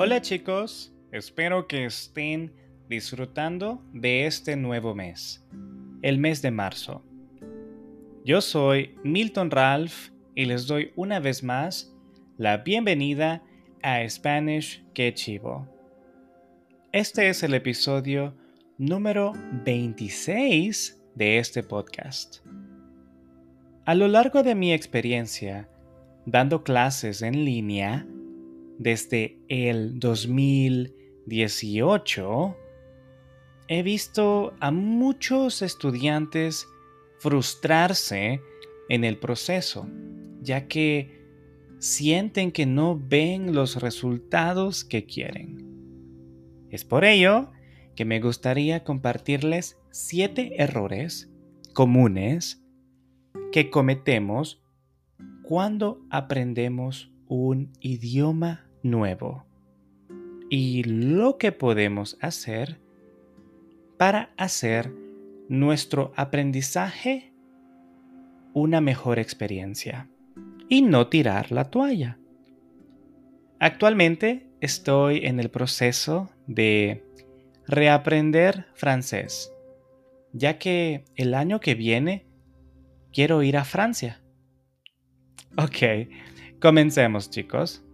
Hola chicos, espero que estén disfrutando de este nuevo mes, el mes de marzo. Yo soy Milton Ralph y les doy una vez más la bienvenida a Spanish Que Chivo. Este es el episodio número 26 de este podcast. A lo largo de mi experiencia dando clases en línea desde el 2018, he visto a muchos estudiantes frustrarse en el proceso, ya que sienten que no ven los resultados que quieren. Es por ello que me gustaría compartirles siete errores comunes que cometemos cuando aprendemos un idioma nuevo y lo que podemos hacer para hacer nuestro aprendizaje una mejor experiencia y no tirar la toalla. Actualmente estoy en el proceso de reaprender francés, ya que el año que viene quiero ir a Francia. Ok, comencemos chicos.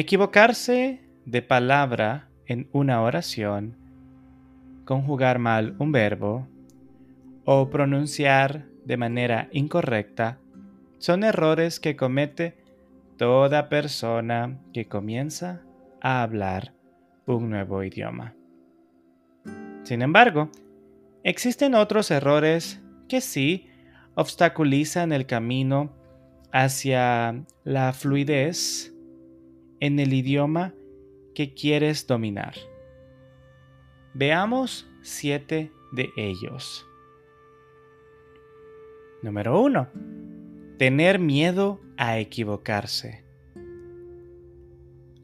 Equivocarse de palabra en una oración, conjugar mal un verbo o pronunciar de manera incorrecta son errores que comete toda persona que comienza a hablar un nuevo idioma. Sin embargo, existen otros errores que sí obstaculizan el camino hacia la fluidez en el idioma que quieres dominar. Veamos siete de ellos. Número 1. Tener miedo a equivocarse.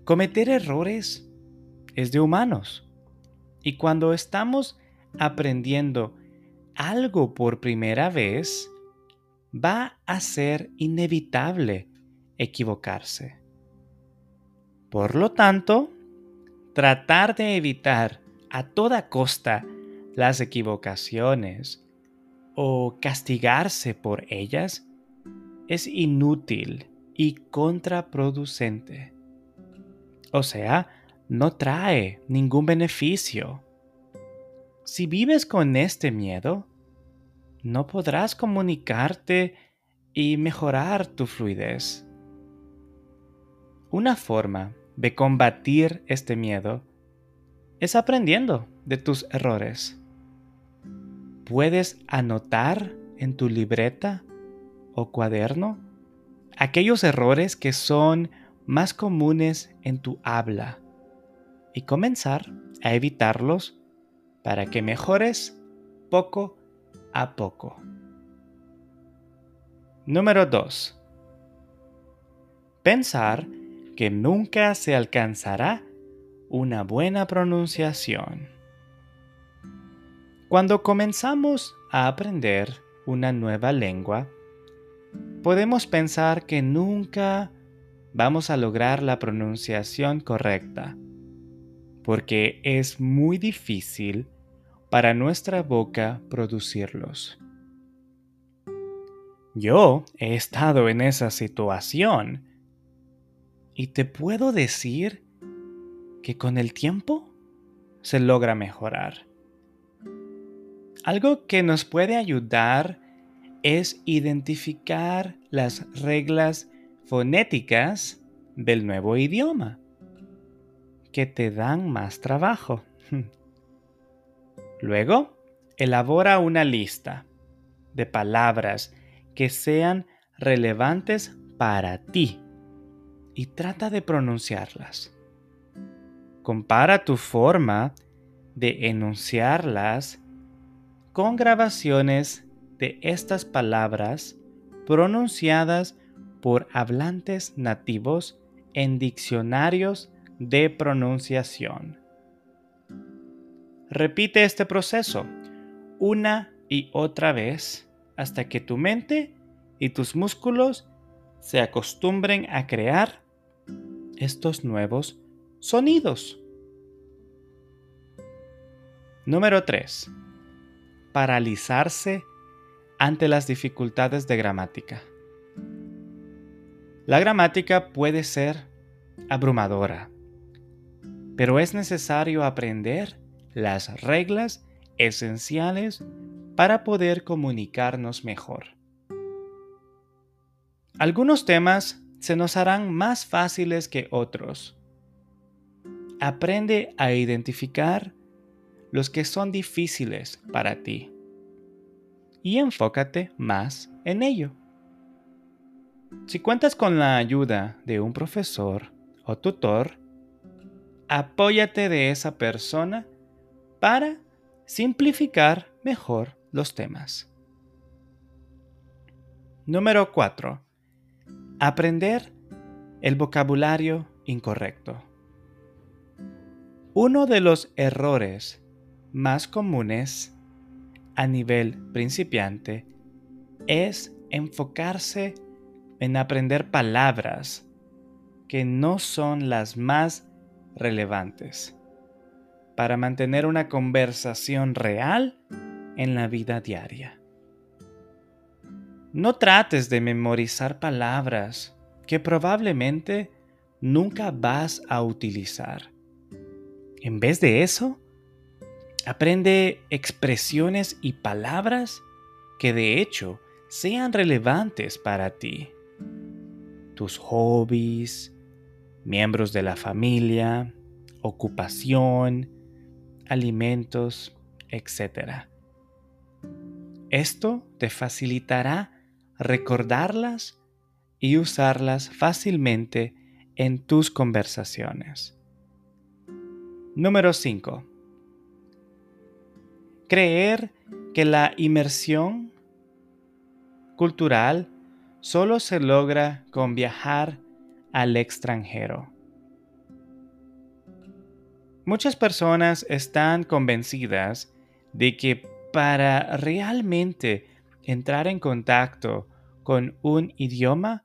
Cometer errores es de humanos. Y cuando estamos aprendiendo algo por primera vez, va a ser inevitable equivocarse. Por lo tanto, tratar de evitar a toda costa las equivocaciones o castigarse por ellas es inútil y contraproducente. O sea, no trae ningún beneficio. Si vives con este miedo, no podrás comunicarte y mejorar tu fluidez. Una forma de combatir este miedo es aprendiendo de tus errores. Puedes anotar en tu libreta o cuaderno aquellos errores que son más comunes en tu habla y comenzar a evitarlos para que mejores poco a poco. Número 2. Pensar que nunca se alcanzará una buena pronunciación. Cuando comenzamos a aprender una nueva lengua, podemos pensar que nunca vamos a lograr la pronunciación correcta, porque es muy difícil para nuestra boca producirlos. Yo he estado en esa situación y te puedo decir que con el tiempo se logra mejorar. Algo que nos puede ayudar es identificar las reglas fonéticas del nuevo idioma que te dan más trabajo. Luego, elabora una lista de palabras que sean relevantes para ti y trata de pronunciarlas. Compara tu forma de enunciarlas con grabaciones de estas palabras pronunciadas por hablantes nativos en diccionarios de pronunciación. Repite este proceso una y otra vez hasta que tu mente y tus músculos se acostumbren a crear estos nuevos sonidos. Número 3. Paralizarse ante las dificultades de gramática. La gramática puede ser abrumadora, pero es necesario aprender las reglas esenciales para poder comunicarnos mejor. Algunos temas se nos harán más fáciles que otros. Aprende a identificar los que son difíciles para ti y enfócate más en ello. Si cuentas con la ayuda de un profesor o tutor, apóyate de esa persona para simplificar mejor los temas. Número 4. Aprender el vocabulario incorrecto. Uno de los errores más comunes a nivel principiante es enfocarse en aprender palabras que no son las más relevantes para mantener una conversación real en la vida diaria. No trates de memorizar palabras que probablemente nunca vas a utilizar. En vez de eso, aprende expresiones y palabras que de hecho sean relevantes para ti. Tus hobbies, miembros de la familia, ocupación, alimentos, etc. Esto te facilitará recordarlas y usarlas fácilmente en tus conversaciones. Número 5. Creer que la inmersión cultural solo se logra con viajar al extranjero. Muchas personas están convencidas de que para realmente entrar en contacto con un idioma,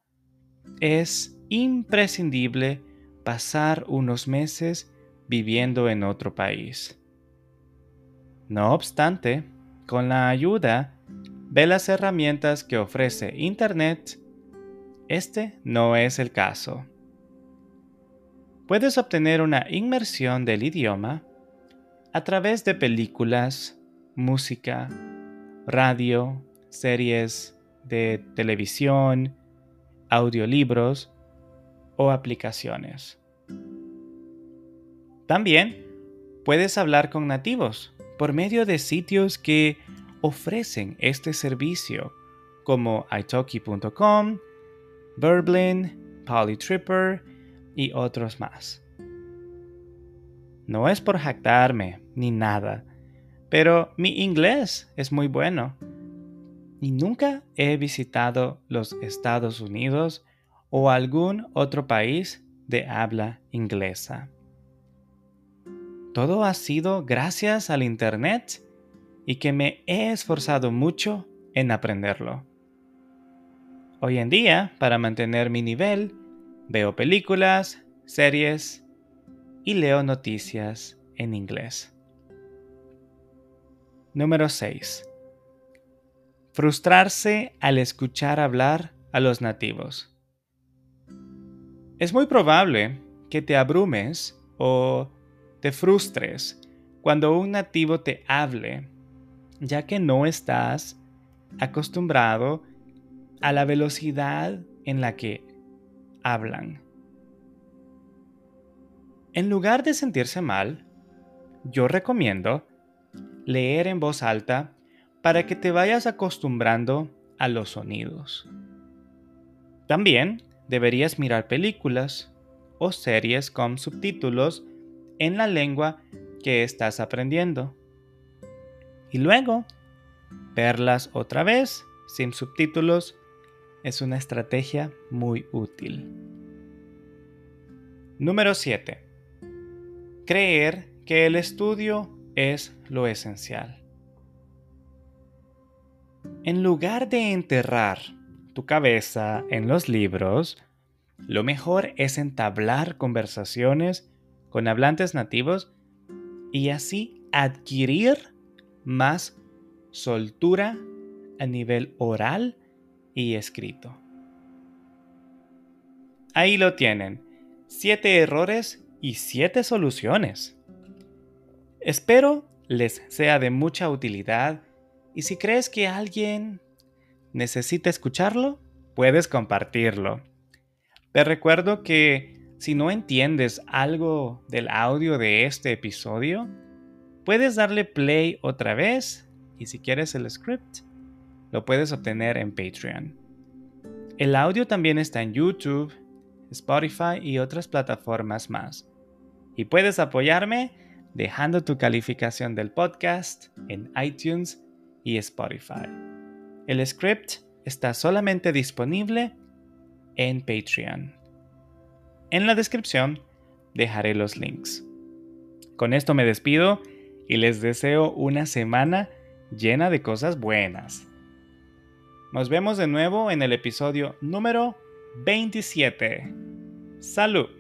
es imprescindible pasar unos meses viviendo en otro país. No obstante, con la ayuda de las herramientas que ofrece Internet, este no es el caso. Puedes obtener una inmersión del idioma a través de películas, música, radio, series de televisión, audiolibros o aplicaciones. También puedes hablar con nativos por medio de sitios que ofrecen este servicio como italki.com, Verblin, Polytripper y otros más. No es por jactarme ni nada, pero mi inglés es muy bueno y nunca he visitado los Estados Unidos o algún otro país de habla inglesa. Todo ha sido gracias al Internet y que me he esforzado mucho en aprenderlo. Hoy en día, para mantener mi nivel, veo películas, series y leo noticias en inglés. Número 6 Frustrarse al escuchar hablar a los nativos. Es muy probable que te abrumes o te frustres cuando un nativo te hable, ya que no estás acostumbrado a la velocidad en la que hablan. En lugar de sentirse mal, yo recomiendo leer en voz alta para que te vayas acostumbrando a los sonidos. También deberías mirar películas o series con subtítulos en la lengua que estás aprendiendo. Y luego, verlas otra vez sin subtítulos es una estrategia muy útil. Número 7. Creer que el estudio es lo esencial. En lugar de enterrar tu cabeza en los libros, lo mejor es entablar conversaciones con hablantes nativos y así adquirir más soltura a nivel oral y escrito. Ahí lo tienen, siete errores y siete soluciones. Espero les sea de mucha utilidad y si crees que alguien necesita escucharlo, puedes compartirlo. Te recuerdo que si no entiendes algo del audio de este episodio, puedes darle play otra vez y si quieres el script, lo puedes obtener en Patreon. El audio también está en YouTube, Spotify y otras plataformas más. Y puedes apoyarme dejando tu calificación del podcast en iTunes y Spotify. El script está solamente disponible en Patreon. En la descripción dejaré los links. Con esto me despido y les deseo una semana llena de cosas buenas. Nos vemos de nuevo en el episodio número 27. Salud.